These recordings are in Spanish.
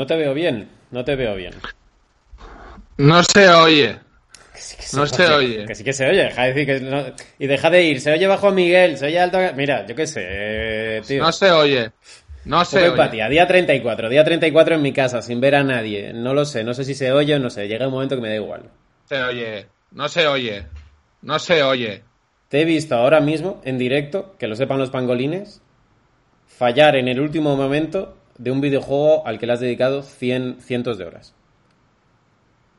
No te veo bien, no te veo bien. No se oye. Que No se oye. Que sí que se oye, deja de decir que no- Y deja de ir, se oye bajo Miguel, se oye alto... Mira, yo qué sé, tío. No se oye. No se oye. empatía. Día 34, día 34 en mi casa, sin ver a nadie. No lo sé, no sé si se oye o no sé. Llega un momento que me da igual. Se oye. No se oye. No se oye. Te he visto ahora mismo, en directo, que lo sepan los pangolines, fallar en el último momento de un videojuego al que le has dedicado cien, cientos de horas.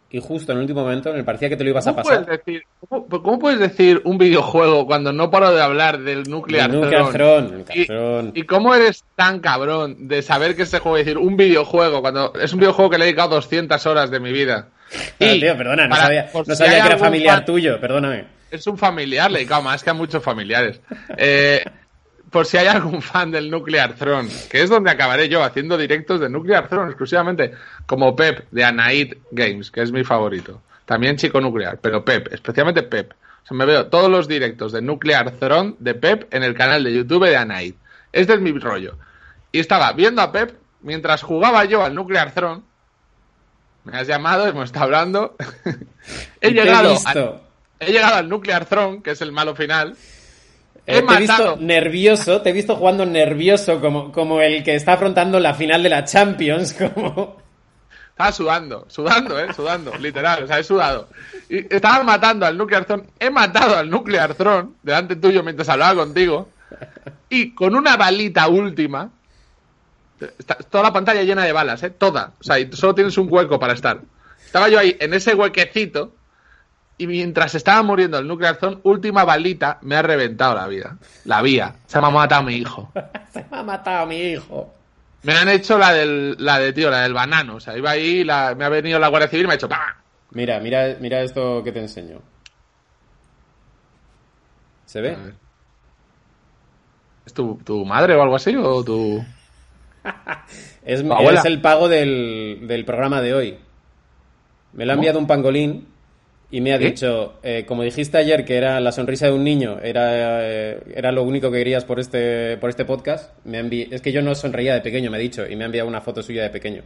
Y justo en el último momento, me parecía que te lo ibas a ¿Cómo pasar. puedes, decir, cómo, cómo puedes decir un videojuego cuando no paro de hablar del Nuclear, El Nuclear Throne? Throne, el Y, cómo eres tan cabrón de saber que ese juego, es decir, un videojuego, cuando es un videojuego que le he dedicado 200 horas de mi vida. Y tío, perdona, no para- sabía, no si sabía hay que era familiar fan- tuyo, perdóname. Es un familiar, le he dedicado más que a muchos familiares. Eh, por si hay algún fan del Nuclear Throne, que es donde acabaré yo haciendo directos de Nuclear Throne exclusivamente, como Pep de Anaid Games, que es mi favorito. También chico nuclear, pero Pep, especialmente Pep. O sea, me veo todos los directos de Nuclear Throne de Pep en el canal de YouTube de Anaid. Este es mi rollo. Y estaba viendo a Pep mientras jugaba yo al Nuclear Throne. Me has llamado, hemos estado hablando. he llegado He llegado al Nuclear Throne, que es el malo final. Eh, He te he visto nervioso, te he visto jugando nervioso como, como el que está afrontando la final de la Champions, como... Estaba sudando, sudando, eh, sudando, literal, o sea, he sudado. Y estaba matando al Nuclear Throne. He matado al Nuclear Throne delante tuyo mientras hablaba contigo. Y con una balita última. está- toda la pantalla llena de balas, eh, toda. O sea, y solo tienes un hueco para estar. Estaba yo ahí en ese huequecito. Y mientras estaba muriendo el Nuclear Throne, última balita me ha reventado la vida. La vía. Se me ha matado mi hijo. Se me ha matado a mi hijo. Me han hecho la del, la de tío, la del banano. O sea, iba ahí, la, me ha venido la Guardia Civil y me ha hecho ¡pam! Mira, mira, mira esto que te enseño. ¿Se ve? A. ¿Es tu, tu madre o algo así? ¿O tu.? Es, es el pago del, del programa de hoy. Me lo ha enviado un pangolín y me ha ¿Qué? dicho, eh, como dijiste ayer que era la sonrisa de un niño, era, eh, era lo único que querías por este, por este podcast, me ha envi- es que yo no sonreía de pequeño, me ha dicho, y me ha enviado una foto suya de pequeño.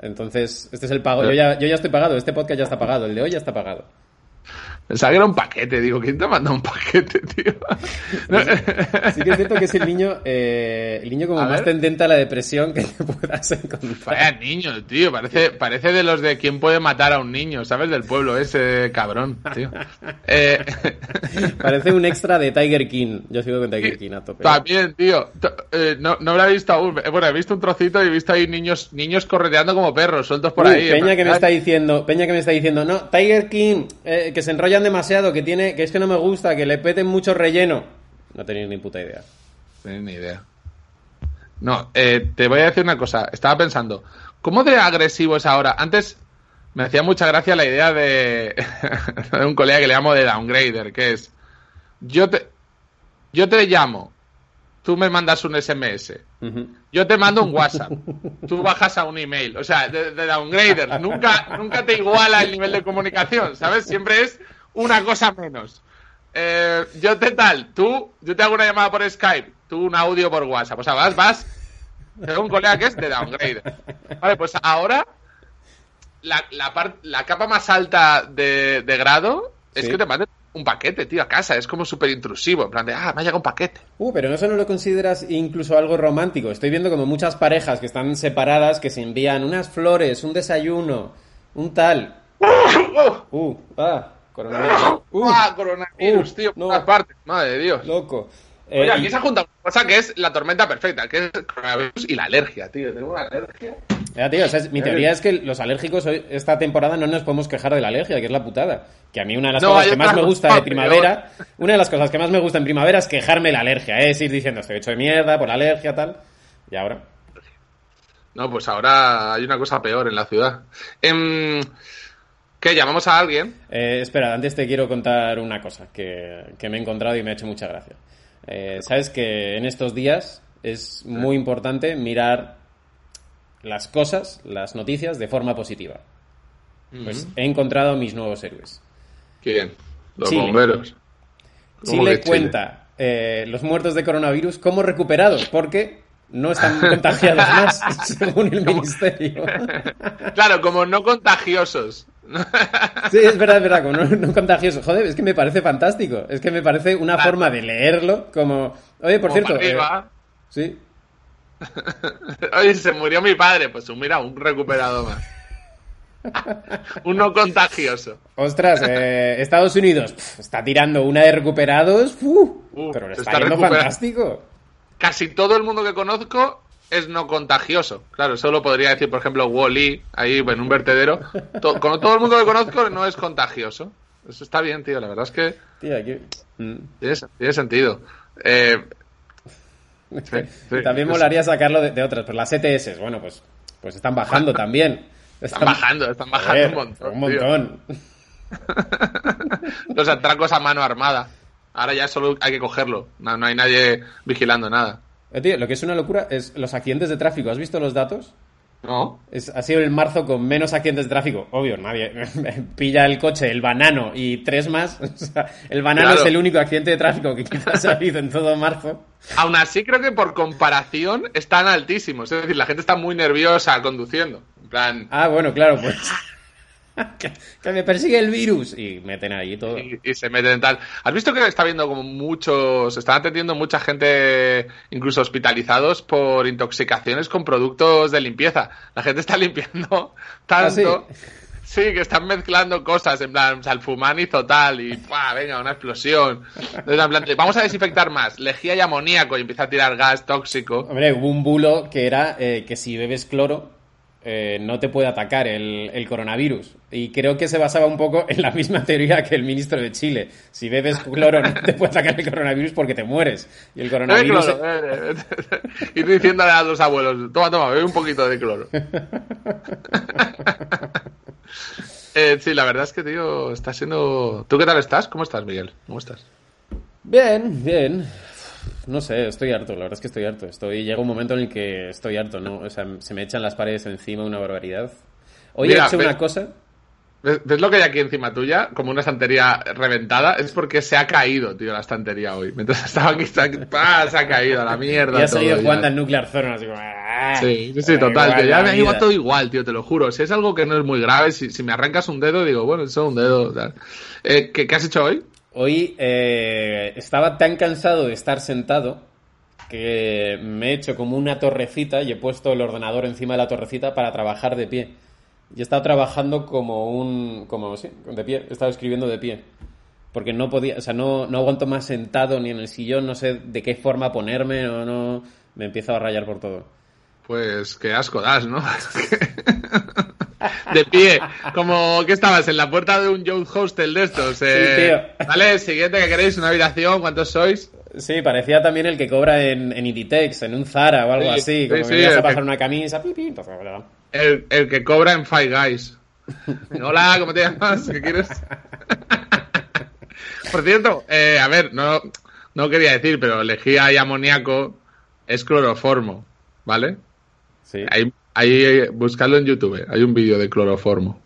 Entonces, este es el pago. Yo ya, yo ya estoy pagado, este podcast ya está pagado, el de hoy ya está pagado. Pensaba que era un paquete. Digo, ¿quién te ha mandado un paquete, tío? Sí que es cierto que es el niño, eh, el niño como A más ver. tendente a la depresión que te puedas encontrar. Vaya niño, tío. Parece, parece de los de quién puede matar a un niño, ¿sabes? Del pueblo ese cabrón, tío. Eh, Parece un extra de Tiger King. Yo sigo con Tiger King a tope. También, tío. Eh, no, no lo he visto aún. Eh, Bueno, he visto un trocito y he visto ahí niños, niños correteando como perros, sueltos por ahí. Peña que me está diciendo, Peña que me está diciendo, no, Tiger King, que se enrollan demasiado, que tiene, que es que no me gusta, que le peten mucho relleno. No tenéis ni puta idea. No tengo ni idea. No, eh, te voy a decir una cosa. Estaba pensando, ¿cómo de agresivo es ahora? Antes me hacía mucha gracia la idea de, de un colega que le llamo de downgrader, que es, yo te, yo te llamo, tú me mandas un SMS, yo te mando un WhatsApp, tú bajas a un email, o sea, de, de downgrader, nunca, nunca te iguala el nivel de comunicación, ¿sabes? Siempre es una cosa menos. Eh, yo te tal, tú, yo te hago una llamada por Skype, tú un audio por WhatsApp, o sea, vas, vas, tengo un colega que es de downgrader. Vale, pues ahora la, la, capa más alta de, de grado es Sí. que te manden un paquete, tío, a casa, es como súper intrusivo, en plan de, ah, me ha llegado un paquete. Uh, pero eso no lo consideras incluso algo romántico. Estoy viendo como muchas parejas que están separadas que se envían unas flores, un desayuno, un tal. Uh, ah, coronavirus. Uh, ¡Ah, coronavirus, uh, tío! Por no. todas partes, madre de Dios. loco. Oye, Eh, aquí y- se ha juntado una cosa que es la tormenta perfecta, que es el coronavirus y la alergia, tío. Tengo una alergia. Ya, tío, o sea, mi teoría es que los alérgicos hoy, esta temporada no nos podemos quejar de la alergia, que es la putada. Que a mí una de las No, cosas que más me gusta de primavera, una de las cosas que más me gusta en primavera es quejarme de la alergia, ¿eh? es ir diciendo estoy hecho de mierda por la alergia, tal. Y ahora. No, pues ahora hay una cosa peor en la ciudad. Em, ¿Qué? ¿Llamamos a alguien? Eh, espera, antes te quiero contar una cosa que, que me he encontrado y me ha hecho mucha gracia. Eh, Sabes que en estos días es muy importante mirar las cosas, las noticias, de forma positiva. Pues he encontrado a mis nuevos héroes. ¿Quién? Los Chile. bomberos. ¿Cómo Chile Chile? cuenta eh, los muertos de coronavirus como recuperados, porque no están contagiados más, según el ministerio. Claro, como no contagiosos. Sí, es verdad, es verdad, como no, no contagioso. Joder, es que me parece fantástico. Es que me parece una Claro. forma de leerlo como... Oye, por Como cierto... eh, sí, Oye, se murió mi padre. Pues mira, un recuperado más. un no contagioso. ostras, eh, Estados Unidos pf, está tirando una de recuperados, uf, pero le está, está yendo fantástico. Casi todo el mundo que conozco es no contagioso. Claro, solo podría decir, por ejemplo, Wally, ahí en un vertedero. To- con todo el mundo que conozco no es contagioso. Eso está bien, tío. La verdad es que Tío, aquí- mm. tiene, tiene sentido. Eh, sí, sí. También Es- molaría sacarlo de, de otras, pero las ETS, bueno, pues, pues están bajando también. Están bajando, están bajando un montón. Un montón. Los atracos a mano armada. Ahora ya solo hay que cogerlo. No, no hay nadie vigilando nada. Eh, tío, lo que es una locura es los accidentes de tráfico. ¿Has visto los datos? ¿No? Es, ha sido el marzo con menos accidentes de tráfico. Obvio, nadie pilla el coche, el banano y tres más. O sea, el banano Claro. es el único accidente de tráfico que quizás ha habido en todo marzo. Aún así, creo que por comparación están altísimos. Es decir, la gente está muy nerviosa conduciendo. En plan, Ah, bueno, claro, pues. que, que me persigue el virus. Y meten ahí todo. y, y se meten en tal. ¿Has visto que está viendo como muchos, están atendiendo mucha gente, incluso hospitalizados por intoxicaciones con productos de limpieza? La gente está limpiando tanto. ¿Ah, sí? Sí, que están mezclando cosas, en plan, salfumán hizo tal, y ¡pua! venga, una explosión. Entonces, en plan, vamos a desinfectar más, lejía y amoníaco, y empieza a tirar gas tóxico. Hombre, hubo un bulo que era eh, que si bebes cloro eh, no te puede atacar el, el coronavirus. Y creo que se basaba un poco en la misma teoría que el ministro de Chile. Si bebes cloro no te puede atacar el coronavirus porque te mueres. Y el coronavirus... eh, eh, Ir diciéndole a los abuelos, toma, toma, bebe un poquito de cloro. Eh, sí, la verdad es que, tío, está siendo... ¿Tú qué tal estás? ¿Cómo estás, Miguel? ¿Cómo estás? Bien, bien. No sé, estoy harto, la verdad es que estoy harto. Estoy, llega un momento en el que estoy harto, ¿no? O sea, se me echan las paredes encima una barbaridad. Hoy Mira, he hecho ve- una cosa. ¿Ves, ves lo que hay aquí encima tuya? Como una estantería reventada. Es porque se ha caído, tío, la estantería hoy. Mientras estaba aquí, se ha, ¡pah! se ha caído a la mierda. Y ha salido jugando al Nuclear Zone, así como... Sí, sí, sí, Da total. igual tío, ya me ha ido todo igual, tío, te lo juro. Si es algo que no es muy grave, si, si me arrancas un dedo, digo, bueno, eso es un dedo. Eh, ¿qué, qué has hecho hoy? Hoy eh, estaba tan cansado de estar sentado que me he hecho como una torrecita y he puesto el ordenador encima de la torrecita para trabajar de pie. Y he estado trabajando como un... como, sí, de pie. He estado escribiendo de pie. Porque no podía... O sea, no, no aguanto más sentado ni en el sillón. No sé de qué forma ponerme o no... Me empiezo a rayar por todo. Pues qué asco das, ¿no? de pie, como que estabas en la puerta de un youth hostel de estos. Eh, tío. Vale, siguiente que queréis, una habitación, ¿cuántos sois? Sí, parecía también el que cobra en, en Inditex, en un Zara o algo Sí, así. sí, Como sí, que ibas a pasar que- una camisa, entonces. El, el que cobra en Five Guys. Hola, ¿cómo te llamas? ¿Qué quieres? Por cierto, eh, a ver, no, no quería decir, pero lejía y amoníaco es cloroformo, ¿vale? Sí. Ahí buscadlo en YouTube, hay un vídeo de cloroformo.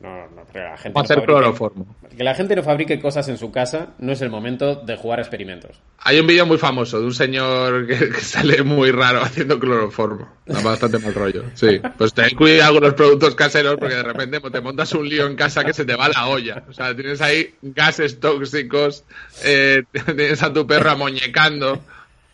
No, no, pero la gente ¿Cómo no hacer fabrique- cloroformo? Que la gente no fabrique cosas en su casa no es el momento de jugar a experimentos. Hay un vídeo muy famoso de un señor que, que sale muy raro haciendo cloroformo. Da bastante mal rollo. Sí. Pues ten cuidado con los productos caseros porque de repente te montas un lío en casa que se te va la olla. O sea, tienes ahí gases tóxicos, eh, tienes a tu perro amoñecando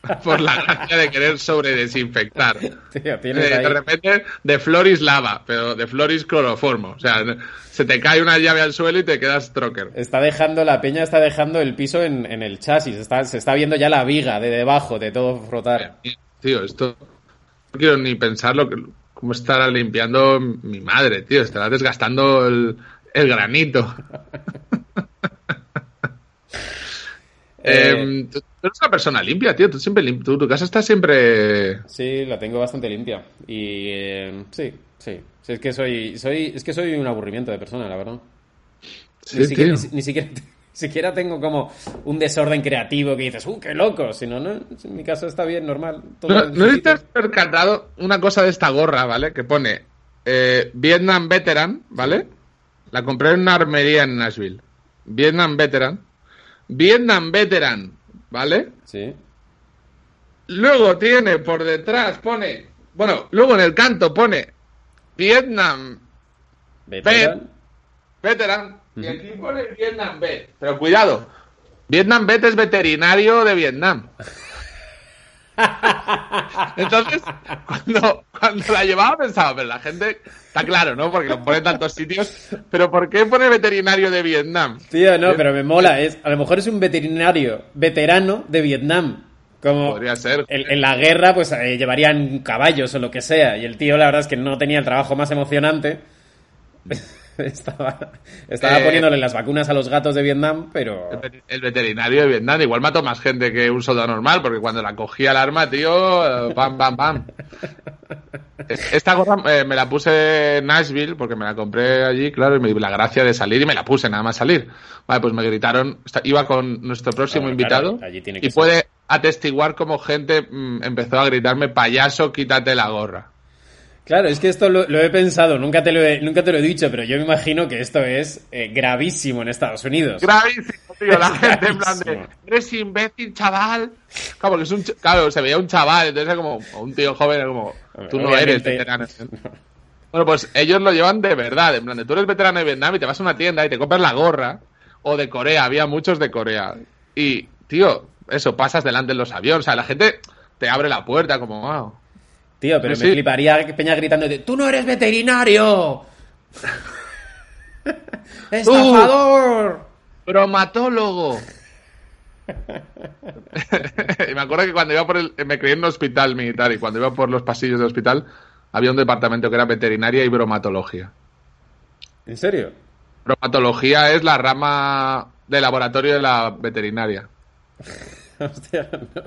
por la gracia de querer sobredesinfectar. Tío, tienes Eh, ahí- de repente, de Floris lava, pero de Floris cloroformo. O sea, se te cae una llave al suelo y te quedas trocker. Está dejando, la peña está dejando el piso en, en el chasis. Está, se está viendo ya la viga de debajo de todo frotar. Tío, esto no quiero ni pensar lo que, ¿Cómo estará limpiando mi madre, tío? Estará desgastando el, el granito. Eh, Em, tú eres una persona limpia, tío. Tú siempre lim- tu casa está siempre. Sí, la tengo bastante limpia. Y eh, sí, sí. Sí, Es que soy, soy, es que soy un aburrimiento de persona, la verdad. Sí, ni, siquiera, ni, ni siquiera, ni siquiera tengo como un desorden creativo que dices, ¡uh, qué loco! Si no, no, en mi casa está bien, normal. todo No, no sitio. percatado una cosa de esta gorra, ¿vale? Que pone eh, Vietnam Veteran, ¿vale? La compré en una armería en Nashville. Vietnam Veteran. Vietnam Veteran, ¿vale? Sí. Luego tiene por detrás, pone. Bueno, luego en el canto pone Vietnam Veteran. Veteran. Y aquí pone Vietnam Vet. Pero cuidado. Vietnam Vet es veterinario de Vietnam. Entonces, cuando, cuando la llevaba pensaba, pero la gente, está claro, ¿no? Porque lo pone en tantos sitios, pero ¿por qué pone veterinario de Vietnam? Tío, no, pero me mola. Es, a lo mejor es un veterinario veterano de Vietnam. Como Podría ser. En, en la guerra, pues eh, llevarían caballos o lo que sea. Y el tío, la verdad es que no tenía el trabajo más emocionante. estaba estaba Eh, poniéndole las vacunas a los gatos de Vietnam, pero. El vet- El veterinario de Vietnam igual mató más gente que un soldado normal, porque cuando la cogía el arma, tío, eh, pam, pam, pam. Esta gorra eh, me la puse en Nashville, porque me la compré allí, claro, y me di la gracia de salir y me la puse nada más salir. Vale, pues me gritaron, iba con nuestro próximo Claro, invitado, claro, allí tiene que y ser. puede atestiguar como gente mm, empezó a gritarme, payaso, quítate la gorra. Claro, es que esto lo, lo he pensado, nunca te lo he, nunca te lo he dicho, pero yo me imagino que esto es eh, gravísimo en Estados Unidos. Gravísimo, tío. La gente en plan de, eres imbécil, chaval. Claro, es un, claro, se veía un chaval, entonces era como un tío joven, era como, tú no eres veterano. Bueno, pues ellos lo llevan de verdad, en plan de, tú eres veterano de Vietnam y te vas a una tienda y te compras la gorra, o de Corea, había muchos de Corea. Y, tío, eso, pasas delante en los aviones, o sea, la gente te abre la puerta como, wow. Tío, pero Sí, me sí. fliparía Peña gritando ¡Tú no eres veterinario! ¡Estafador! bromatólogo. y me acuerdo que cuando iba por el. Me crié en un hospital militar y cuando iba por los pasillos del hospital había un departamento que era veterinaria y bromatología. ¿En serio? Bromatología es la rama de laboratorio de la veterinaria. Hostia, no.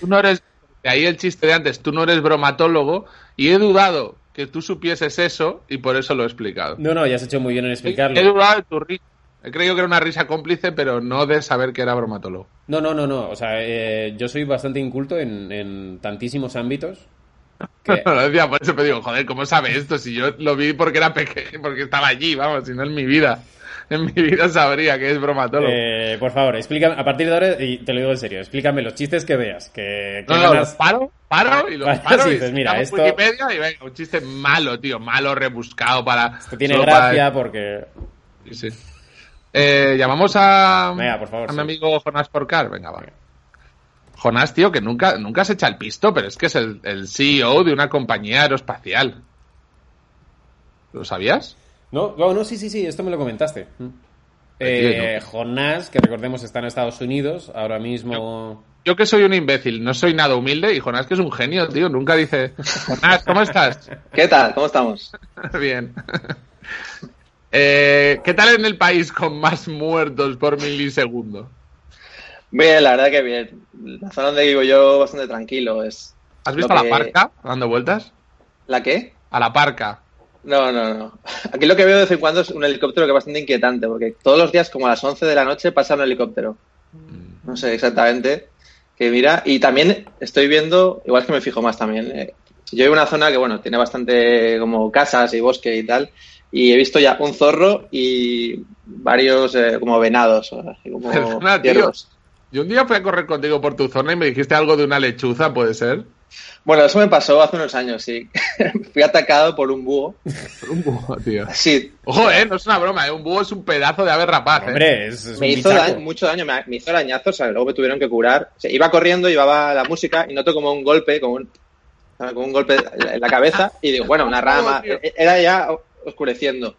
Tú no eres. De ahí el chiste de antes, tú no eres bromatólogo y he dudado que tú supieses eso y por eso lo he explicado. No, no, ya has hecho muy bien en He explicarlo. dudado de tu risa. He creído que era una risa cómplice, pero no de saber que era bromatólogo. No, no, no, no. O sea, eh, yo soy bastante inculto en, en tantísimos ámbitos. Que, No lo decía, por eso me digo, joder, ¿cómo sabe esto? Si yo lo vi porque era pequeño, porque estaba allí, vamos, si no en mi vida. En mi vida sabría que es bromatólogo. eh, por favor, explícame, a partir de ahora, y te lo digo en serio, explícame los chistes que veas. Que, que no, no, ganas- los paro, paro y los Vale, paro sí, y dices, mira, llamo esto- Wikipedia y venga, un chiste malo, tío, malo, rebuscado para... Esto tiene gracia para- porque... Sí, sí. Eh, llamamos a, Venga, por favor, a mi amigo Jonás Porcar. Venga, va. Jonás, tío, que nunca, nunca se echa el pisto, pero es que es el, el CEO de una compañía aeroespacial. ¿Lo sabías? No, no, no, sí, sí, sí, esto me lo comentaste. Mm. Eh, Jonás, que recordemos está en Estados Unidos, ahora mismo... Yo que soy un imbécil, no soy nada humilde y Jonás que es un genio, tío, nunca dice, Jonás, ¿cómo estás? ¿Qué tal? ¿Cómo estamos? Bien. Eh, ¿Qué tal en el país con más muertos por milisegundo? Bien, la verdad que bien. La zona donde vivo yo bastante tranquilo. Es ¿Has visto a la que- parca dando vueltas? ¿La qué? A la parca. No, no, no. Aquí lo que veo de vez en cuando es un helicóptero que es bastante inquietante, porque todos los días, como a las 11 de la noche, pasa un helicóptero. No sé exactamente. Que mira, y también estoy viendo, igual es que me fijo más también. eh, yo vivo en una zona que, bueno, tiene bastante como casas y bosque y tal, y he visto ya un zorro y varios eh, como venados, así como Perdona, tío. Yo un día fui a correr contigo por tu zona y me dijiste algo de una lechuza, ¿puede ser? Bueno, eso me pasó hace unos años, sí. Fui atacado por un búho. Un búho, tío. Sí, Ojo, eh, no es una broma, eh. Un búho es un pedazo de ave rapaz, eh. Hombre, es, es me un hizo mucho daño, me, me hizo arañazos, o sea, luego me tuvieron que curar. O sea, iba corriendo, llevaba la música y noto como un golpe, como un, como un golpe en la cabeza y digo, bueno, una rama. tío. Era ya oscureciendo.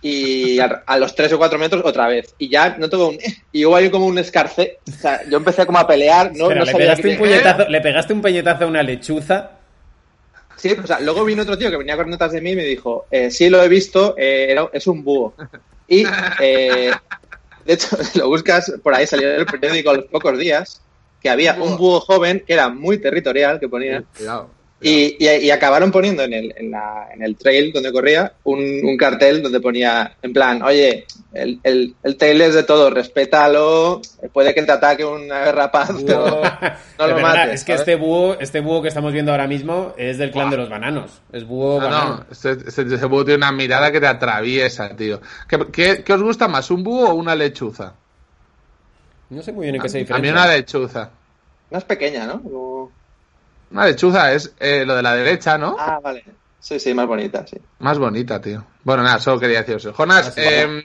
Y a, a los tres o cuatro metros otra vez. Y ya noto como un... Y hubo ahí como un escarce. O sea, yo empecé como a pelear, no, Espera, no le, sabía pegaste qué- un puñetazo, le pegaste un puñetazo a una lechuza. Sí, o sea, luego vino otro tío que venía con notas de mí y me dijo, eh, sí, lo he visto, eh, era- es un búho. Y, eh, de hecho, lo buscas, por ahí salió en el periódico a los pocos días, que había un búho joven que era muy territorial, que ponía, Cuidado. Y, y- y acabaron poniendo en el, en, la- en el trail donde corría un, un cartel donde ponía, en plan, oye, el, el, el trail es de todo, respétalo, puede que te ataque una guerra paz, pero Búho. no lo perdona, mates. es que ¿sabes? este búho, este búho que estamos viendo ahora mismo es del clan de los bananos. Es búho No, banano. no, ese, ese, ese búho tiene una mirada que te atraviesa, tío. ¿Qué, qué, qué os gusta más, un búho o una lechuza? No sé muy bien en qué se A mí diferencia. una lechuza. Más pequeña, ¿no? Como- Una lechuza es eh, lo de la derecha, ¿no? Ah, vale. Sí, sí, más bonita, sí. Más bonita, tío. Bueno, nada, solo quería decir eso. Jonas, em,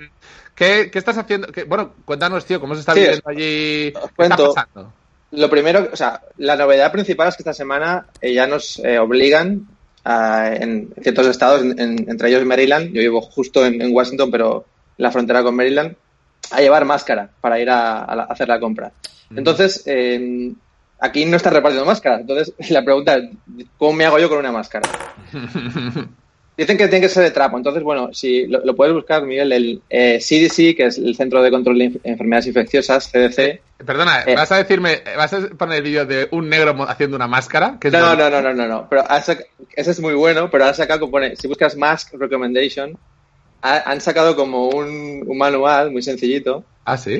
¿qué, qué estás haciendo? ¿Qué- bueno, cuéntanos, tío, ¿cómo se está Sí, viviendo allí? ¿Qué está cuento. pasando? Lo primero, o sea, la novedad principal es que esta semana eh, ya nos eh, obligan a- en ciertos estados, en- en- entre ellos Maryland, yo vivo justo en, en Washington, pero en la frontera con Maryland, a llevar máscara para ir a, a la- a hacer la compra. Entonces, eh, aquí no están repartiendo máscaras. Entonces, la pregunta es, ¿cómo me hago yo con una máscara? Dicen que tiene que ser de trapo. Entonces, bueno, si lo, lo puedes buscar, Miguel, el eh, CDC, que es el Centro de Control de Inf- Enfermedades Infecciosas, CDC, Perdona, Eh. ¿vas a decirme, vas a poner el vídeo de un negro haciendo una máscara? Que No, bonito? no, no, no, no, no. Pero ese es muy bueno, pero han sacado, como pone, si buscas Mask Recommendation, ha- han sacado como un, un manual muy sencillito. Ah, sí.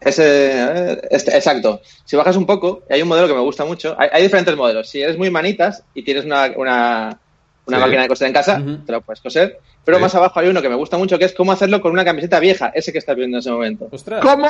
Ese, eh, este- exacto. Si bajas un poco, hay un modelo que me gusta mucho. Hay, hay diferentes modelos. Si eres muy manitas y tienes una, una, una Sí. máquina de coser en casa, te lo puedes coser. Pero Sí. más abajo hay uno que me gusta mucho, que es cómo hacerlo con una camiseta vieja, ese que estás viendo en ese momento. Ostras. ¿Cómo?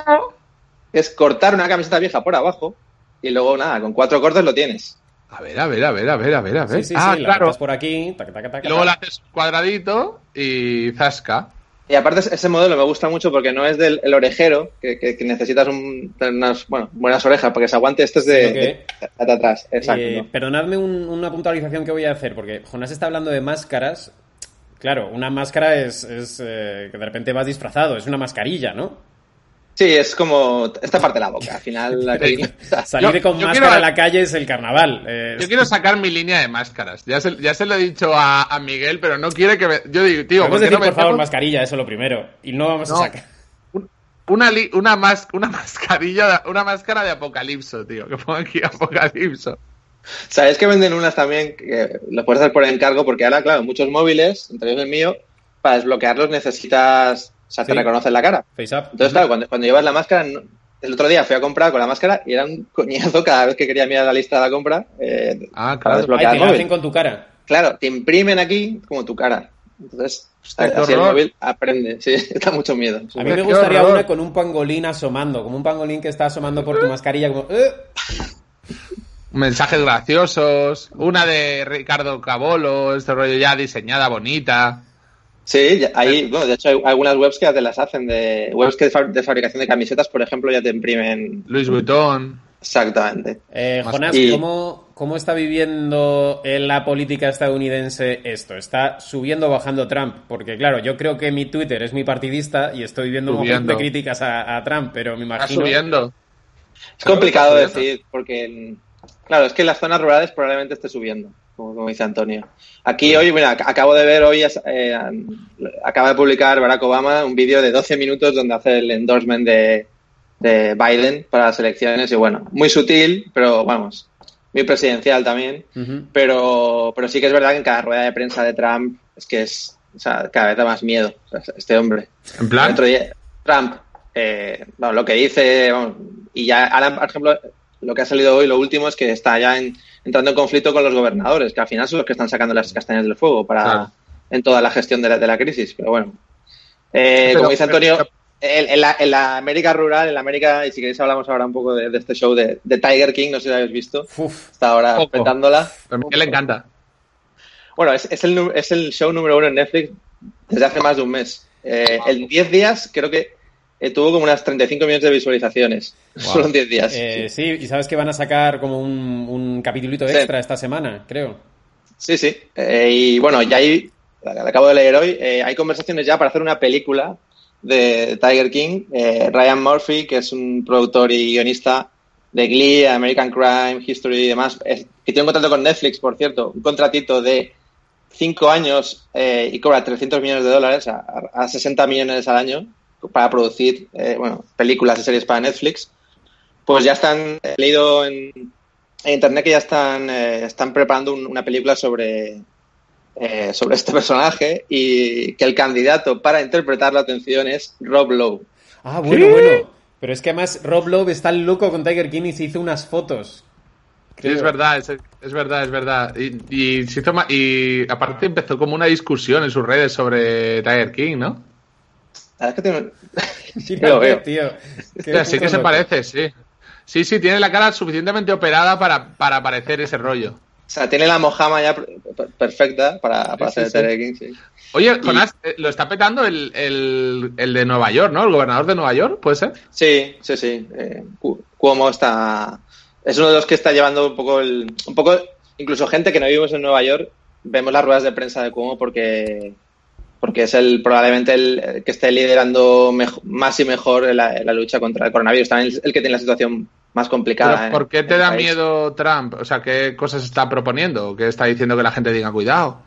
Es cortar una camiseta vieja por abajo y luego nada, con cuatro cortes lo tienes. A ver, a ver, a ver, a ver, a ver, a ver. Sí, sí, ah, sí, claro. por aquí, luego le haces cuadradito y zasca. Y aparte ese modelo me gusta mucho porque no es del el orejero, que, que- que necesitas un- tener unas bueno, buenas orejas para que se aguante. Este es de, que- de atrás. Exacto. Eh, perdonadme un- una puntualización que voy a hacer, porque Jonás está hablando de máscaras. Claro, una máscara es, es, eh, que de repente vas disfrazado, es una mascarilla, ¿no? Sí, es como esta parte de la boca. Al final, aquí- Salir Yo- con yo máscara quiero- a la calle es el carnaval. eh, Yo quiero sacar mi línea de máscaras. Ya se, ya se lo he dicho a, a Miguel, pero no quiere que me... Yo digo, tío, ¿por decir, no por favor, mascarilla, eso lo primero. Y no vamos No. a sacar. una, li- una, mas- una mascarilla, de- una máscara de apocalipso, tío? Que ponga aquí apocalipso. Sabes que venden unas también que lo puedes hacer por encargo porque ahora, claro, muchos móviles, entre ellos el mío, para desbloquearlos necesitas, o sea, te Sí. reconocen la cara. Face up. Entonces, claro, cuando, cuando llevas la máscara, no- el otro día fui a comprar con la máscara y era un coñazo cada vez que quería mirar la lista de la compra eh, Ah, para claro. Ay, te hacen con tu cara. Claro, te imprimen aquí como tu cara. Entonces, qué así el móvil aprende. Sí, da mucho miedo. A mí me gustaría una con un pangolín asomando, como un pangolín que está asomando por tu mascarilla, como... "Eh". Mensajes graciosos. Una de Ricardo Cabolo, este rollo ya diseñada, bonita. Sí, ya- ahí, bueno, de hecho hay algunas webs que ya te las hacen, de webs que de, fab- de fabricación de camisetas, por ejemplo, ya te imprimen Luis Vuitton. exactamente. Eh, Jonás, y- ¿cómo, ¿cómo está viviendo en la política estadounidense esto? ¿Está subiendo o bajando Trump? Porque, claro, yo creo que mi Twitter es muy partidista y estoy viendo un montón de críticas a, a Trump, pero me Está imagino... subiendo. Es complicado está decir, porque, claro, es que en las zonas rurales probablemente esté subiendo, como, como dice Antonio. Aquí hoy, mira, ac- acabo de ver hoy, eh, acaba de publicar Barack Obama un vídeo de 12 minutos donde hace el endorsement de, de Biden para las elecciones y bueno, muy sutil, pero vamos, muy presidencial también. Pero, pero sí que es verdad que en cada rueda de prensa de Trump es que es, o sea, cada vez da más miedo o sea, este hombre. En El plan, otro día, Trump, eh, bueno, lo que dice, vamos, y ya ahora, por ejemplo, lo que ha salido hoy, lo último es que está ya en- entrando en conflicto con los gobernadores, que al final son los que están sacando las castañas del fuego para Claro. en toda la gestión de la, de la crisis. Pero bueno, Eh, Pero- como dice pero- Antonio, en, en la, en la América rural, en la América, y si queréis hablamos ahora un poco de, de este show de, de Tiger King, no sé si lo habéis visto, Uf, está ahora Poco. petándola. a le encanta. Bueno, es, es el, es el show número uno en Netflix desde hace más de un mes. Eh, en 10 días creo que eh, tuvo como unas 35 millones de visualizaciones. Solo en 10 días. eh, sí. sí, y sabes que van a sacar como un, un capitulito Sí. extra esta semana, creo. Sí, sí. Eh, y bueno, ya hay, la acabo de leer hoy, eh, hay conversaciones ya para hacer una película de Tiger King. Eh, Ryan Murphy, que es un productor y guionista de Glee, American Crime, History y demás, es- que tiene un contrato con Netflix, por cierto, un contratito de cinco años y cobra 300 millones de dólares, a, a 60 millones al año, para producir eh, bueno, películas y series para Netflix, pues ya están, he leído en, en internet que ya están, eh, están preparando un- una película sobre, eh, sobre este personaje y que el candidato para interpretar la atención es Rob Lowe. Ah, bueno, bueno. Pero es que además Rob Lowe está loco con Tiger King y se hizo unas fotos. Sí, es verdad, es, es verdad, es verdad. Y, y se hizo ma- y aparte empezó como una discusión en sus redes sobre Tiger King, ¿no? La verdad es que tiene- Mírate, Lo veo. tío. Hostia, sí que se loco. parece, sí. Sí, sí, tiene la cara suficientemente operada para, para parecer ese rollo. O sea, tiene la mojama ya per- per- perfecta para, para Sí, hacer sí, Tiger King, sí. Oye, Jonás, eh, lo está petando el, el, el de Nueva York, ¿no? El gobernador de Nueva York, ¿puede ser? Sí, sí, sí. Eh, Cu- Cuomo está. Es uno de los que está llevando un poco el. Un poco. Incluso gente que no vivimos en Nueva York, vemos las ruedas de prensa de Cuomo porque. Porque es el probablemente el, el que esté liderando más y mejor la, la lucha contra el coronavirus. También es el que tiene la situación más complicada. Pero, ¿Por qué te da país. miedo Trump? O sea, ¿qué cosas está proponiendo? ¿Qué está diciendo que la gente diga cuidado?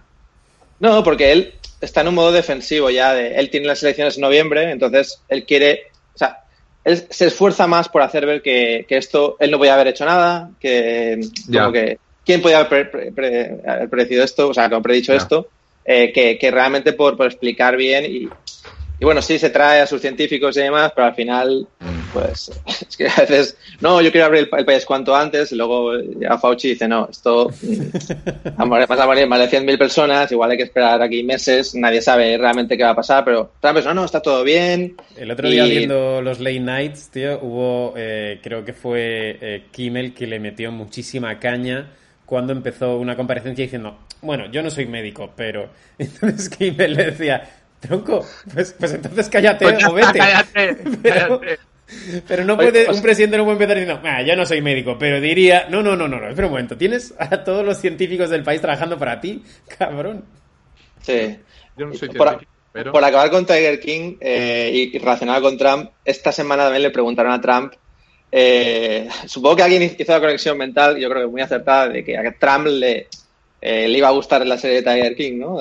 No, porque él está en un modo defensivo ya. De, él tiene las elecciones en noviembre, entonces él quiere. O sea, él se esfuerza más por hacer ver que, que esto él no podía haber hecho nada, que. Ya. Como que ¿Quién podía haber, pre- pre- pre- haber predecido esto? O sea, como predicho Ya. esto. Eh, que, que realmente por, por explicar bien y. Y bueno, sí, se trae a sus científicos y demás, pero al final, pues, es que a veces, no, yo quiero abrir el, el país cuanto antes, y luego llega Fauci y dice, no, esto, mm, a vas a morir más de 100.000 personas, igual hay que esperar aquí meses, nadie sabe realmente qué va a pasar, pero Trump es, no, no, está todo bien. El otro día Y- viendo los late nights, tío, hubo, eh, creo que fue eh, Kimmel que le metió muchísima caña cuando empezó una comparecencia diciendo, bueno, yo no soy médico, pero entonces Kimmel le decía, tronco, pues, pues entonces cállate Pues o vete. cállate, Pero- cállate. Pero no puede, pues- un presidente no puede empezar diciendo, ah, yo no soy médico, pero diría, no, no, no, no, no, espera un momento, tienes a todos los científicos del país trabajando para ti, cabrón. Sí. Yo no soy Por, científico, pero... por acabar con Tiger King eh, y, y relacionado con Trump, esta semana también le preguntaron a Trump, eh, supongo que alguien hizo la conexión mental, yo creo que muy acertada, de que a Trump le, eh, le iba a gustar la serie de Tiger King, ¿no?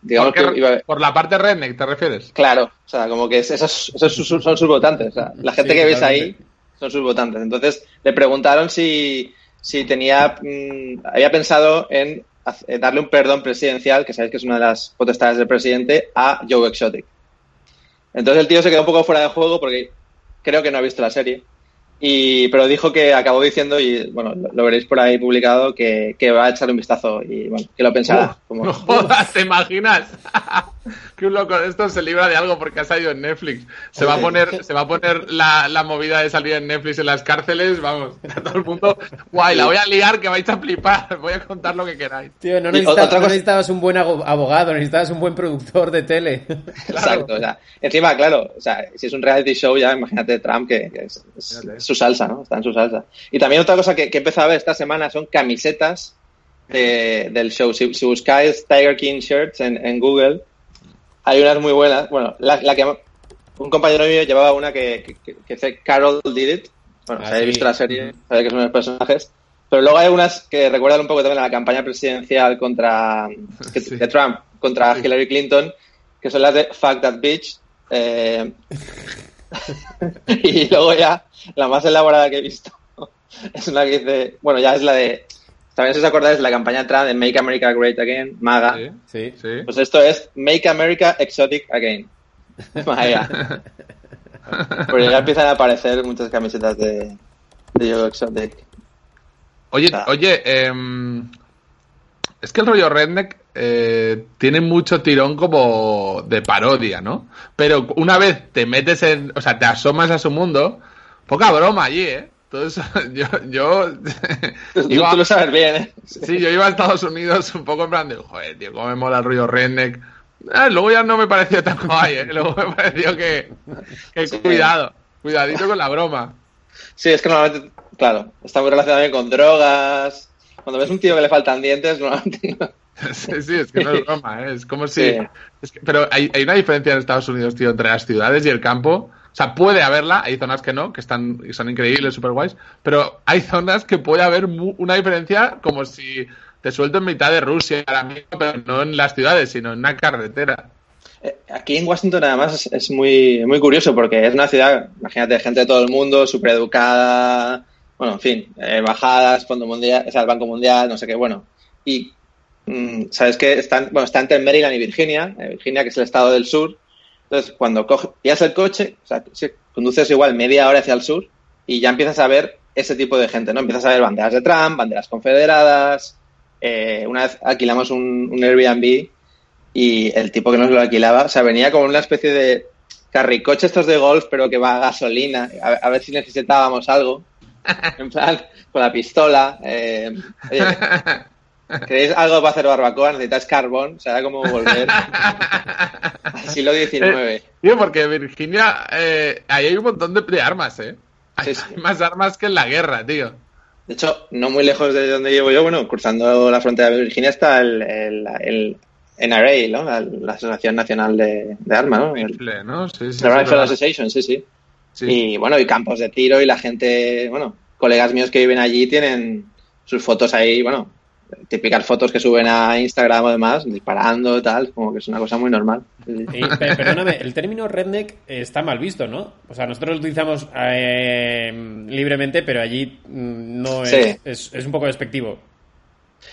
Digamos ¿Por, que iba, por la parte redneck, ¿te refieres? Claro, o sea, como que es- esos, esos son son sus votantes. O sea, la gente Sí, que veis ahí son sus votantes. Entonces, le preguntaron si, si tenía, mm, había pensado en eh, darle un perdón presidencial, que sabéis que es una de las potestades del presidente, a Joe Exotic. Entonces el tío se quedó un poco fuera de juego porque creo que no ha visto la serie. Y, pero dijo que acabó diciendo, y bueno, lo, lo veréis por ahí publicado, que, que va a echarle un vistazo y bueno, que lo pensará. como- No jodas, ¿te imaginas? Que un loco de estos se libra de algo porque ha salido en Netflix. Se va a poner, se va a poner la, la movida de salir en Netflix en las cárceles, vamos, a todo el mundo. Guay, la voy a liar que vais a flipar. Voy a contar lo que queráis. Tío, no Y necesitabas, no un buen abo- abogado, necesitabas un buen productor de tele. Exacto, o sea, encima, claro, o sea, si es un reality show, ya imagínate Trump, que, que es, su salsa, ¿no? Está en su salsa. Y también otra cosa que, que he empezado a ver esta semana son camisetas de- del show. Si, si buscáis Tiger King Shirts en, en Google, hay unas muy buenas. Bueno, la, la que un compañero mío llevaba una que, que, que dice Carol Did It. Bueno, Ah, si habéis sí. visto la serie, sabéis que son los personajes. Pero luego hay unas que recuerdan un poco también a la campaña presidencial contra que- Sí. de Trump contra Sí. Hillary Clinton, que son las de Fuck That Bitch. eh, y luego ya, la más elaborada que he visto es una que dice, bueno, ya es la de, también si os acordáis, la campaña Trump de Make America Great Again, MAGA. Sí, Sí. sí. Pues esto es Make America Exotic Again. Vaya. Porque ya empiezan a aparecer muchas camisetas de, de Exotic. Oye, Ah. oye, em, es que el rollo redneck eh, tiene mucho tirón como de parodia, ¿no? Pero una vez te metes en, o sea, te asomas a su mundo, poca broma allí, ¿eh? Todo eso, yo, yo, iba- tú lo sabes bien, ¿eh? sí, yo iba a Estados Unidos un poco en plan de, joder, tío, cómo me mola el rollo redneck. Ah, luego ya no me pareció tan guay, ¿eh? Luego me pareció que, que Sí. cuidado, cuidadito con la broma. Sí, es que normalmente, claro, está muy relacionado también con drogas. Cuando ves un tío que le faltan dientes, normalmente no. Sí, sí, es que no es broma, ¿eh? es como si... Sí. es que- pero hay, hay una diferencia en Estados Unidos, tío, entre las ciudades y el campo O sea, puede haberla, hay zonas que no, que están son increíbles, super guays, pero hay zonas que puede haber una diferencia como si te suelto en mitad de Rusia pero no en las ciudades, sino en una carretera. Eh, Aquí en Washington además es, muy, muy curioso porque es una ciudad, imagínate, gente de todo el mundo, súper educada, bueno, en fin, eh, bajadas, Fondo Mundial, o el Banco Mundial, no sé qué, bueno. Y mm, sabes que están, bueno, está entre Maryland y Virginia, eh, Virginia que es el estado del sur. Entonces, cuando coges, pillas el coche, o sea, conduces igual media hora hacia el sur y ya empiezas a ver ese tipo de gente, ¿no? Empiezas a ver banderas de Trump, banderas confederadas. Eh, una vez alquilamos un, un Airbnb y el tipo que nos lo alquilaba, o sea, venía como una especie de carricoche estos de golf, pero que va a gasolina, a, a ver si necesitábamos algo. En plan, con la pistola. Eh, oye, ¿Queréis algo para hacer barbacoa? ¿Necesitáis carbón? Era como volver al siglo XIX. Eh, Tío, porque Virginia eh, ahí hay un montón de, de armas, ¿eh? Hay Sí, sí. más armas que en la guerra, tío. De hecho, no muy lejos de donde llevo yo, bueno, cruzando la frontera de Virginia está el, el, el NRA, ¿no? La, la Asociación Nacional de, de Armas, ¿no? Rifle, ¿no? Sí, sí, la Rifle. Association, sí, sí. Sí. Y bueno, y campos de tiro y la gente, bueno, colegas míos que viven allí tienen sus fotos ahí, bueno, típicas fotos que suben a Instagram o demás, disparando, tal, como que es una cosa muy normal. Y, perdóname, el término redneck está mal visto, ¿no? O sea, nosotros lo utilizamos eh, libremente, pero allí mm, no es, Sí. es, es un poco despectivo.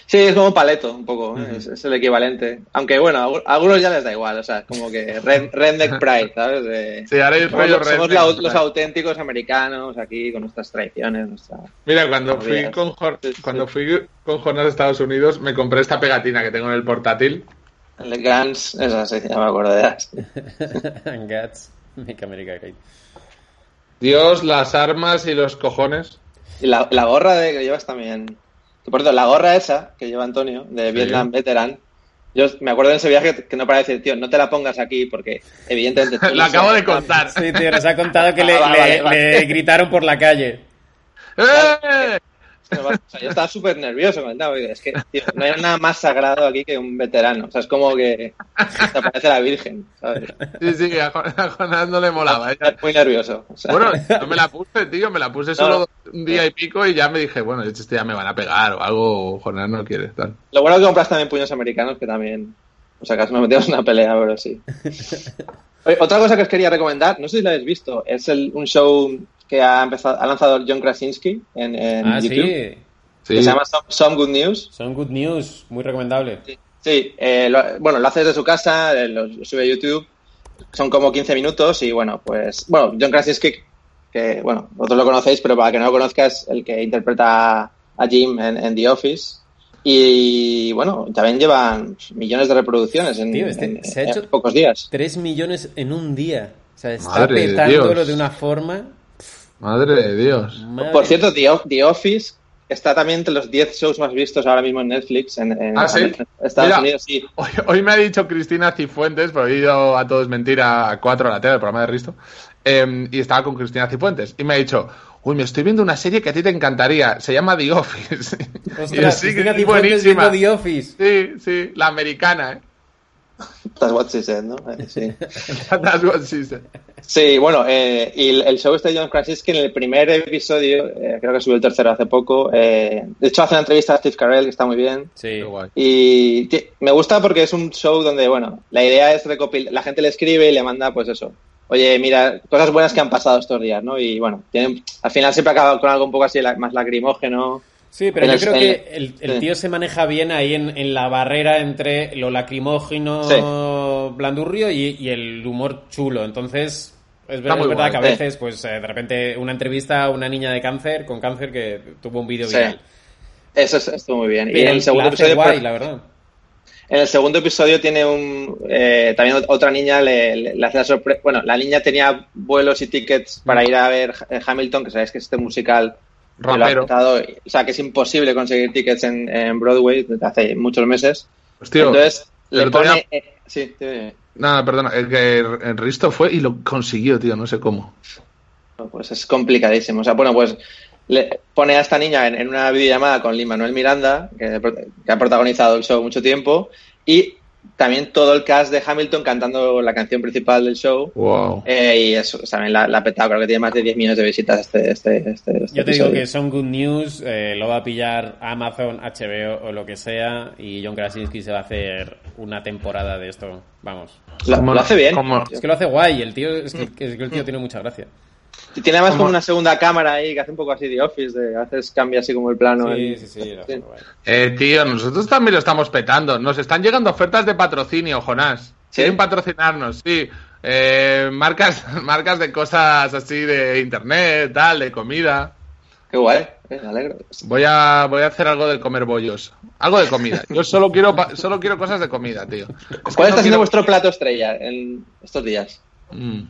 Sí, es como paleto, un poco, ¿eh? es, es el equivalente. Aunque bueno, a algu- a algunos ya les da igual, o sea, como que red- redneck pride, ¿sabes? De- Sí, ahora hay somos rollo los, somos la- los auténticos americanos aquí con nuestras tradiciones, nuestra... Mira, cuando fui, con cuando fui con Jonas a Estados Unidos, me compré esta pegatina que tengo en el portátil. El Guns, esa sí, ya me acuerdo de las. Gats, make America great. Dios, las armas y los cojones. Y la, la gorra de, que llevas también. Que por cierto, la gorra esa que lleva Antonio, de Vietnam Veteran, yo me acuerdo de ese viaje que, no para decir, tío, no te la pongas aquí porque evidentemente... tú Lo acabo de contar. Sí, tío, nos ha contado que le, Ah, vale, le- vale. le gritaron por la calle. ¡Eh! O sea, yo estaba súper nervioso con el Es que, tío, no hay nada más sagrado aquí que un veterano. O sea, es como que te aparece la Virgen, ¿sabes? Sí, sí, a Jon- a Jonas no le molaba. ella- Muy nervioso. o sea. Bueno, no me la puse, tío, me la puse solo un día y pico y ya me dije, bueno, este ya me van a pegar o algo, o Jonas no quiere tal. Lo bueno es que compras también puños americanos, que también, o sea, acaso nos metemos en una pelea, pero sí. Oye, otra cosa que os quería recomendar, no sé si lo habéis visto, es el, un show que ha empezado, ha lanzado John Krasinski en, en Ah, YouTube, sí. Sí, que se llama Some, Some Good News. Son good news, muy recomendable. Sí, eh, lo- bueno, lo hace desde su casa, eh, lo, lo sube a YouTube, son como 15 minutos y bueno, pues, bueno, John Krasinski, que bueno, vosotros lo conocéis, pero para que no lo conozcas, el que interpreta a Jim en, en The Office. Y bueno, también llevan millones de reproducciones en, Tío, este en- se ha en hecho- pocos días. 3 millones en un día. O sea, está Madre de petándolo Dios. de una forma. Madre de Dios. madre- Por cierto, The, Office está también entre los 10 shows más vistos ahora mismo en Netflix en, en ¿Ah, sí? Estados Mira. Unidos. Sí, Hoy, hoy me ha dicho Cristina Cifuentes, pero he ido a todos mentira a 4 a la tele, el programa de Risto, eh, y estaba con Cristina Cifuentes, y me ha dicho, uy, me estoy viendo una serie que a ti te encantaría, se llama The Office. Y yo, Ostras, sí, que es buenísima. viendo The Office. Sí, sí, la americana, ¿eh? That's what she said, ¿no? Eh, Sí. That's what she said. Sí, bueno, eh, y el, el show este de John Krasinski en el primer episodio, eh, creo que subió el tercero hace poco, eh, de hecho hace una entrevista a Steve Carell que está muy bien. Sí. Guay. Y me gusta porque es un show donde, bueno, la idea es recopilar, la gente le escribe y le manda, pues eso, oye, mira, cosas buenas que han pasado estos días, ¿no? Y bueno, tienen- al final siempre acaba con algo un poco así la- más lacrimógeno. Sí, pero En yo el- creo que el- el, sí. tío se maneja bien ahí en, en la barrera entre lo lacrimógeno blandurrio y, y el humor chulo. Entonces, es, ver- muy es verdad guay. que a veces, pues eh, de repente, una entrevista a una niña de cáncer, con cáncer, que tuvo un vídeo viral. Eso es- estuvo muy bien. y en el segundo episodio, guay, por- la verdad. En el segundo episodio tiene un. eh, también ot- otra niña le, le- le hace la sorpresa. Bueno, la niña tenía vuelos y tickets para ir a ver eh, Hamilton, que sabéis que es este musical. Y- o sea, que es imposible conseguir tickets en, en Broadway desde hace muchos meses. Hostia, Entonces, le pone. eh, sí, sí, Nada, perdona, el que el Risto fue y lo consiguió, tío, no sé cómo. pues es complicadísimo. O sea, bueno, pues le pone a esta niña en, en una videollamada con Lin Manuel Miranda, que, que ha protagonizado el show mucho tiempo, y también todo el cast de Hamilton cantando la canción principal del show. Wow. Eh, y eso también la, la ha petado, creo que tiene más de 10 millones de visitas este, este, este, este Yo te digo que son good news, eh, lo va a pillar Amazon, HBO o lo que sea, y John Krasinski se va a hacer una temporada de esto. Vamos. Lo, hace bien. Es que lo hace guay, el tío, es que, es que el tío tiene mucha gracia. Y tiene además como- como una segunda cámara ahí que hace un poco así de Office, de a veces cambia así como el plano. Sí, sí, sí. Eh, tío, nosotros también lo estamos petando. Nos están llegando ofertas de patrocinio, Jonás. ¿Sí? Quieren patrocinarnos, sí. Eh, marcas, marcas de cosas así de internet, tal, de comida. Qué guay, eh, me alegro. Voy a, voy a hacer algo de comer bollos. Algo de comida. Yo solo quiero, pa- solo quiero cosas de comida, tío. Es ¿Cuál no está siendo quiero- vuestro plato estrella en estos días? Mm.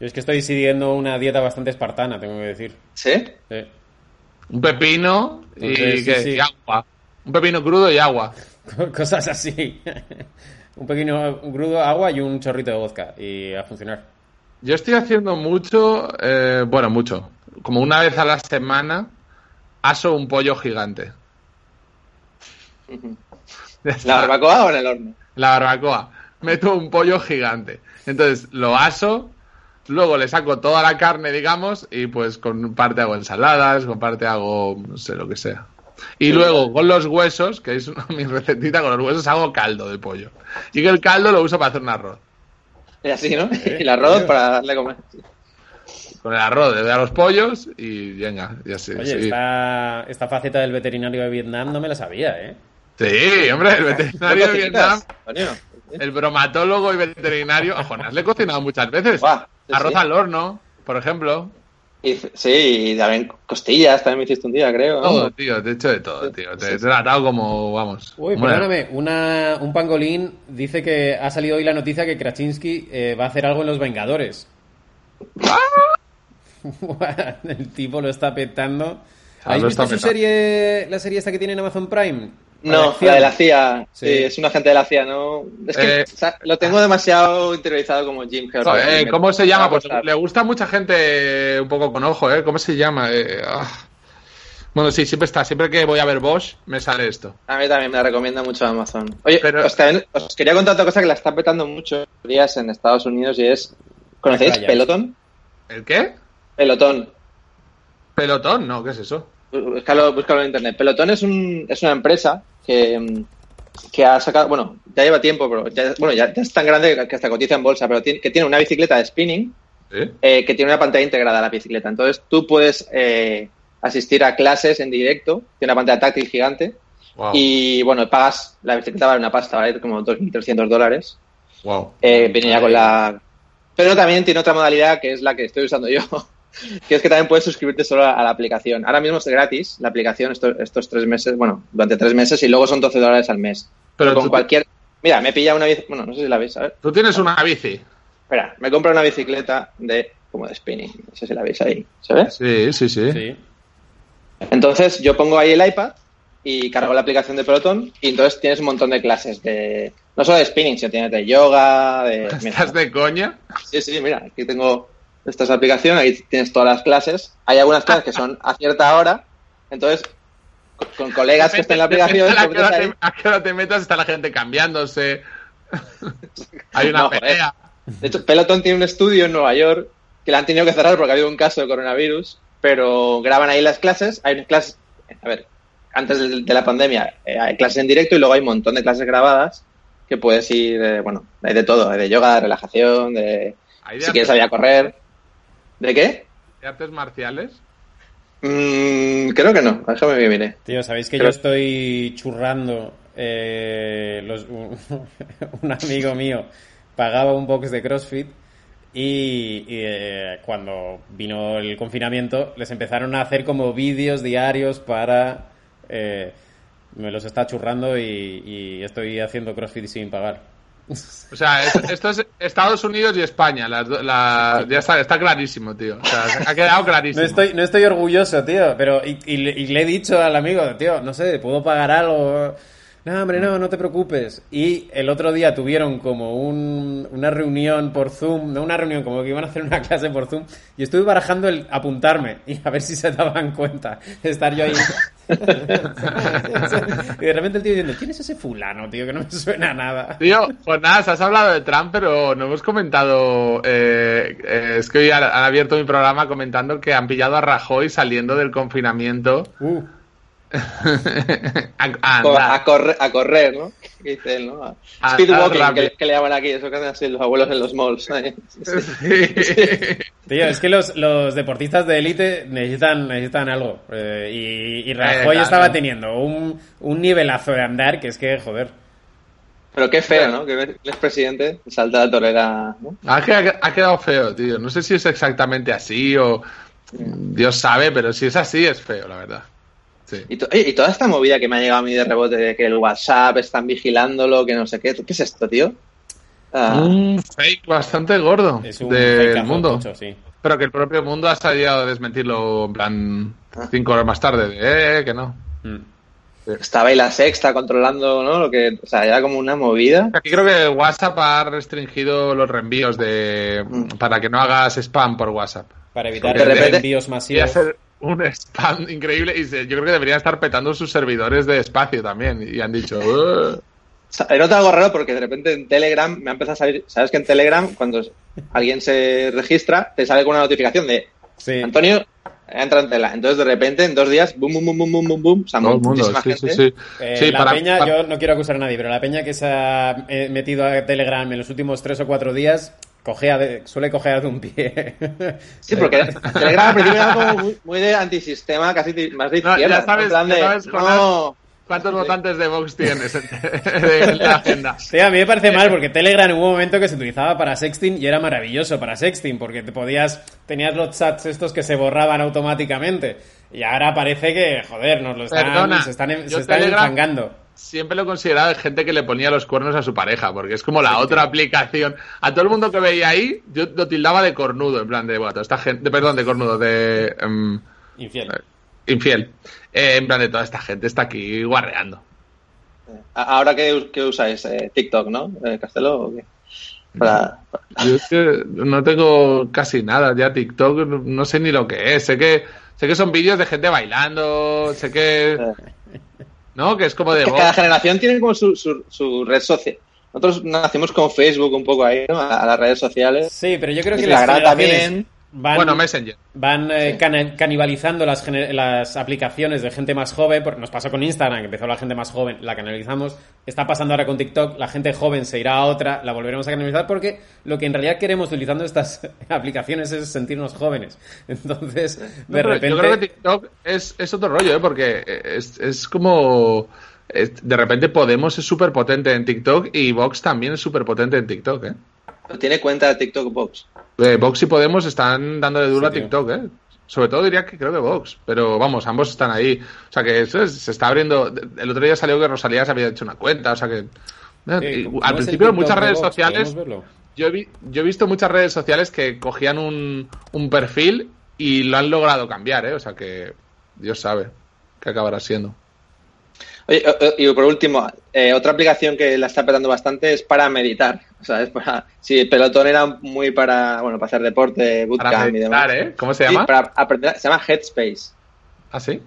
Yo es que estoy siguiendo una dieta bastante espartana, tengo que decir. ¿Sí? Sí. Un pepino y, Entonces, sí, ¿qué? sí. y agua. Un pepino crudo y agua. Cosas así. un un crudo, agua y un chorrito de vodka. Y a funcionar. Yo estoy haciendo mucho, eh, bueno, mucho. Como una vez a la semana, aso un pollo gigante. ¿La barbacoa o en el horno? La barbacoa. Meto un pollo gigante. Entonces lo aso, luego le saco toda la carne, digamos, y pues con parte hago ensaladas, con parte hago, no sé, lo que sea. Y luego con los huesos, que es una, mi recetita, con los huesos hago caldo de pollo. Y que el caldo lo uso para hacer un arroz. Y así, ¿no? Y el arroz para darle comer. Con el arroz le doy a los pollos y venga, ya sé. Oye, sí. esta, esta faceta del veterinario de Vietnam no me la sabía, ¿eh? Sí, hombre, el veterinario de ¿Qué Vietnam? El bromatólogo y veterinario. A Jonás le he cocinado muchas veces. Sí, Arroz sí. al horno, por ejemplo. Y, sí, y también costillas, también me hiciste un día, creo. ¿no? Todo, tío, te he hecho de todo, tío. Te, he tratado como, vamos. Uy, perdóname, una, un pangolín dice que ha salido hoy la noticia que Krasinski eh, va a hacer algo en Los Vengadores. El tipo lo está petando. ¿Habéis visto está su serie, la serie esta que tiene en Amazon Prime? No, la de la CIA. Sí. Sí. es un agente de la CIA, ¿no? Es que Eh, o sea, lo tengo demasiado interiorizado como Jim joder, eh, ¿Cómo se llama? Pues le gusta a mucha gente un poco con ojo, ¿eh? ¿Cómo se llama? Eh, ah. Bueno, sí, siempre está. Siempre que voy a ver Bosch, me sale esto. A mí también me la recomienda mucho Amazon. Oye, Pero- os, también- os quería contar otra cosa que la está petando mucho días en Estados Unidos y es... ¿Conocéis Ryan. Peloton? ¿El qué? Pelotón. ¿Pelotón? No, ¿qué es eso? Búscalo, búscalo en internet. Pelotón es, un, es una empresa que, mm, que ha sacado, bueno, ya lleva tiempo, pero ya, bueno, ya, ya es tan grande que hasta cotiza en bolsa, pero tiene, que tiene una bicicleta de spinning eh, que tiene una pantalla integrada a la bicicleta. Entonces tú puedes eh, asistir a clases en directo, tiene una pantalla táctil gigante Wow. y bueno, pagas, la bicicleta vale una pasta, vale como 2.300 dólares. wow. Eh, viene ya con la... Pero también tiene otra modalidad que es la que estoy usando yo, que es que también puedes suscribirte solo a, la aplicación. Ahora mismo es gratis la aplicación estos, estos tres meses, bueno, durante tres meses y luego son 12 dólares al mes. Pero Pero con cualquier... Mira, me pilla una bici... Bueno, no sé si la veis, a ver. Tú tienes una bici. Espera, me compro una bicicleta de... como de spinning. No sé si la veis ahí. ¿Se ve? Sí, sí, sí. Sí. Entonces yo pongo ahí el iPad y cargo la aplicación de Peloton y entonces tienes un montón de clases de... No solo de spinning, sino tienes de yoga, de... mira, ¿Estás de coña? Sí, sí, mira, aquí tengo esta es la aplicación, ahí tienes todas las clases. Hay algunas clases que son a cierta hora, entonces con, colegas que estén en la aplicación, a, qué hora te, a qué hora te metas, está la gente cambiándose. Hay una No, pelea. De hecho, Peloton tiene un estudio en Nueva York que la han tenido que cerrar porque ha habido un caso de coronavirus, pero graban ahí las clases. Hay unas clases, a ver, antes de, de la pandemia eh, hay clases en directo y luego hay un montón de clases grabadas que puedes ir, eh, bueno, hay de todo, hay de yoga, de relajación, de Hay de si quieres salir a correr. ¿De qué? de artes marciales. Mm, creo que no, déjame que mire. Tío, sabéis que yo estoy churrando. eh, los- un, un amigo mío pagaba un box de CrossFit y, y, eh, cuando vino el confinamiento les empezaron a hacer como vídeos diarios para... eh, me los está churrando y, y estoy haciendo CrossFit sin pagar. O sea, es- esto es Estados Unidos y España. Las, do- la- ya está, está clarísimo, tío. O sea, ha quedado clarísimo. No estoy, no estoy orgulloso, tío, pero y, y y le he dicho al amigo, tío, no sé, ¿puedo pagar algo? No, hombre, no, no te preocupes. Y el otro día tuvieron como un- una reunión por Zoom, no una reunión, como que iban a hacer una clase por Zoom, y estuve barajando el apuntarme y a ver si se daban cuenta de estar yo ahí. y de repente el tío diciendo, ¿quién es ese fulano, tío? Que no me suena a nada. Tío, pues nada, se has hablado de Trump, pero no hemos comentado. eh, eh, es que hoy han, han abierto mi programa comentando que han pillado a Rajoy saliendo del confinamiento. Uh, a, correr, a correr, ¿no? ¿Qué dice él, no? Speedwalking, a que, que le llaman aquí, eso que hacen así los abuelos en los malls. ¿eh? Sí, sí. Tío, es que los, los deportistas de élite necesitan, necesitan algo. Eh, y, y Rajoy claro. estaba teniendo un, un nivelazo de andar que es que, joder. Pero qué feo, ¿no? Que el expresidente salta la torera, ¿no? Ha, que- ha quedado feo, tío. No sé si es exactamente así o. Dios sabe, pero si es así, es feo, la verdad. Sí. Y, to- oye, y toda esta movida que me ha llegado a mí de rebote de que el WhatsApp están vigilándolo, que no sé qué. ¿Qué es esto, tío? Ah, Un fake bastante gordo del mundo. mucho, sí. Pero que el propio mundo ha salido a desmentirlo en plan cinco horas más tarde. De, eh, que no. Mm. Estaba ahí la sexta controlando, ¿no? Lo que, o sea, era como una movida. Aquí creo que WhatsApp ha restringido los reenvíos de Mm. para que no hagas spam por WhatsApp. Para evitar De repente- envíos Y masivos. Un spam increíble y se- yo creo que deberían estar petando sus servidores de espacio también. Y han dicho, "Uh". He notado algo raro porque de repente en Telegram me ha empezado a salir. ¿Sabes que en Telegram, cuando alguien se registra, te sale con una notificación de Sí. Antonio entra en tela? Entonces de repente en dos días, boom, boom, boom, boom, boom, boom, boom. O sea, todo el mundo. muchísima Sí, sí, gente. sí. Eh, Sí, la para- peña, para- yo no quiero acusar a nadie, pero la peña que se ha eh, metido a Telegram en los últimos tres o cuatro días cojea de- suele cojear de un pie. Sí, porque Telegram al principio era como muy, muy de antisistema, casi de- más de No, ya izquierda. ¿no? sabes- en plan ya de, sabes, Jonás, no, ¿Cuántos votantes de Vox tienes en de la agenda? Sí, a mí me parece mal porque Telegram hubo un momento que se utilizaba para sexting y era maravilloso para sexting porque te podías tenías los chats estos que se borraban automáticamente y ahora parece que joder nos lo están Perdona, se están yo se están Telegram- enfangando. Siempre lo he considerado de gente que le ponía los cuernos a su pareja, porque es como la otra aplicación. A todo el mundo que veía ahí, yo lo tildaba de cornudo, en plan de, bueno, toda esta gente, de- perdón, de cornudo, de em, Infiel. infiel. Eh, en plan de toda esta gente está aquí guarreando. A- Ahora que, que usáis eh, TikTok, ¿no? Eh, Castelo, ¿o qué? Para, Yo es que no tengo casi nada ya TikTok, no- no sé ni lo que es. Sé que sé que son vídeos de gente bailando, sé que no, que es como de que cada generación tiene como su, su, su red social. Nosotros nacimos con Facebook un poco ahí, ¿no? A, a las redes sociales. Sí, pero yo creo que la gran también. Van Bueno, Messenger. van eh, canibalizando las, aplicaciones de gente más joven, porque nos pasó con Instagram, que empezó la gente más joven, la canalizamos, está pasando ahora con TikTok, la gente joven se irá a otra, la volveremos a canalizar porque lo que en realidad queremos utilizando estas aplicaciones es sentirnos jóvenes. Entonces, de repente... Yo creo que TikTok es, es otro rollo, ¿eh? porque es, es como. es- de repente Podemos es súper potente en TikTok y Vox también es súper potente en TikTok. ¿eh? Tiene cuenta de TikTok Box. Eh, Vox y Podemos están dando de duro a Sí. TikTok. ¿eh? Sobre todo diría que creo que Vox, pero vamos, ambos están ahí. O sea que eso es- se está abriendo. El otro día salió que Rosalía se había hecho una cuenta, o sea que. Eh, y ¿cómo al principio muchas de redes Vox? sociales yo he, vi- yo he visto muchas redes sociales que cogían un, un perfil y lo han logrado cambiar, ¿eh? O sea que Dios sabe qué acabará siendo. Oye, y por último, eh, otra aplicación que la está petando bastante es para meditar. O sea, es para. Si el pelotón era muy para, bueno, para hacer deporte, bootcamp Para y demás. ¿eh? ¿Cómo se Sí, llama? para aprender, se llama Headspace. ¿Ah, sí?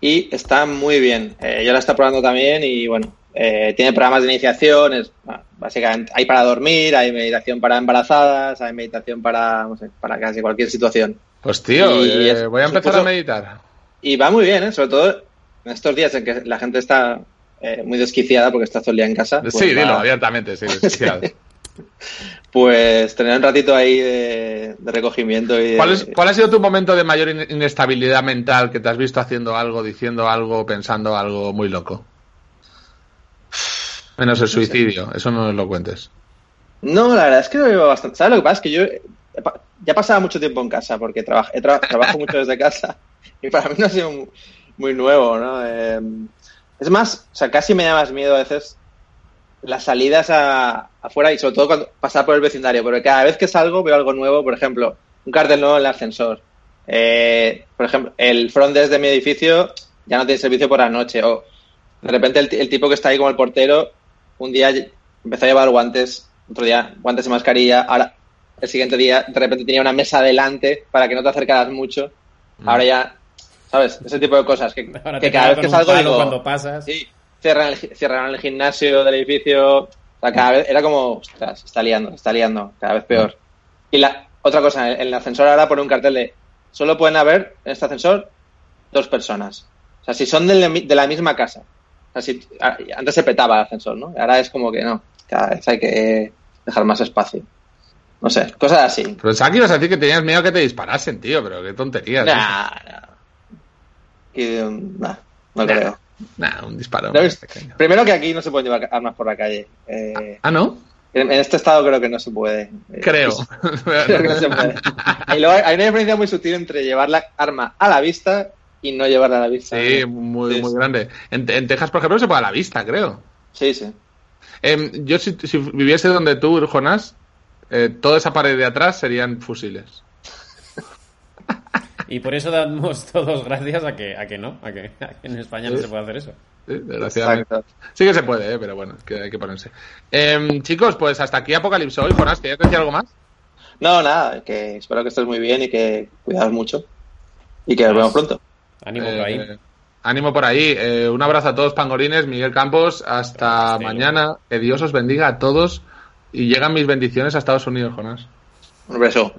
Y está muy bien. Eh, yo la estoy probando también y bueno, tiene programas de iniciación. Es, bueno, básicamente hay para dormir, hay meditación para embarazadas, hay meditación para, no sé, para casi cualquier situación. Pues tío, Y es- voy a empezar supuso- a meditar. Y va muy bien, ¿eh? sobre todo en estos días en que la gente está eh, muy desquiciada porque está todo el día en casa. pues sí, va- dilo abiertamente, sí. desquiciado. Pues tener un ratito ahí de, de recogimiento y de- ¿Cuál, es- cuál ha sido tu momento de mayor in- inestabilidad mental que te has visto haciendo algo, diciendo algo, pensando algo muy loco? Menos el suicidio, eso no nos lo cuentes. No, la verdad es que lo llevo bastante. ¿Sabes lo que pasa? Es que yo ya pasaba mucho tiempo en casa porque traba- tra- trabajo mucho desde casa y para mí no ha sido mu- muy nuevo, ¿no? Eh, es más, o sea, casi me da más miedo a veces las salidas a- afuera y sobre todo cuando pasar por el vecindario, porque cada vez que salgo veo algo nuevo, por ejemplo, un cartel nuevo en el ascensor. Eh, por ejemplo, el front desk de mi edificio ya no tiene servicio por la noche o De repente el, ti- el tipo que está ahí como el portero, un día empezó a llevar guantes, otro día guantes y mascarilla, ahora el siguiente día de repente tenía una mesa delante para que no te acercaras mucho. Ahora ya, ¿sabes? Ese tipo de cosas que, Ahora que te cada vez que salgo digo, cuando pasas. Sí, cierran el, gi- cierran el gimnasio del edificio. O sea, cada vez era como, ostras, está liando, está liando, cada vez peor. Y la otra cosa, en el ascensor ahora pone un cartel de solo pueden haber en este ascensor dos personas. O sea, si son de la, mi- de la misma casa. O sea, si, a- antes se petaba el ascensor, ¿no? Ahora es como que no, cada vez hay que dejar más espacio. No sé, cosas así. Pensaba que ibas a decir que tenías miedo que te disparasen, tío, pero qué tonterías. Nah, nah. Nah, no Nah. creo. Nah, un disparo. Primero que aquí no se pueden llevar armas por la calle. Eh, Ah, ¿no? En, en este estado creo que no se puede. Eh, Creo. creo que no se puede. Y luego hay- una diferencia muy sutil entre llevar la arma a la vista y no llevarla a la vista. Sí, muy, Sí, muy grande. En, en Texas, por ejemplo, se puede a la vista, creo. Sí, sí. Em, yo, si, si viviese donde tú, Jonás, eh, toda esa pared de atrás serían fusiles. Y por eso damos todos gracias a que, a que no, a que, a que en España no se puede hacer eso. Sí, desgraciadamente. Sí que se puede, eh, pero bueno, que hay que ponerse. Em, chicos, pues hasta aquí Apocalipsis hoy. Jonás, ¿quieres decir algo más? No, nada, que espero que estés muy bien y que cuidaos mucho. Y que nos vemos pronto. Ánimo por ahí. Eh, ánimo por ahí. Eh, un abrazo a todos, pangorines. Miguel Campos, hasta Hasta mañana. Que Dios os bendiga a todos. Y llegan mis bendiciones a Estados Unidos, Jonás. Un beso.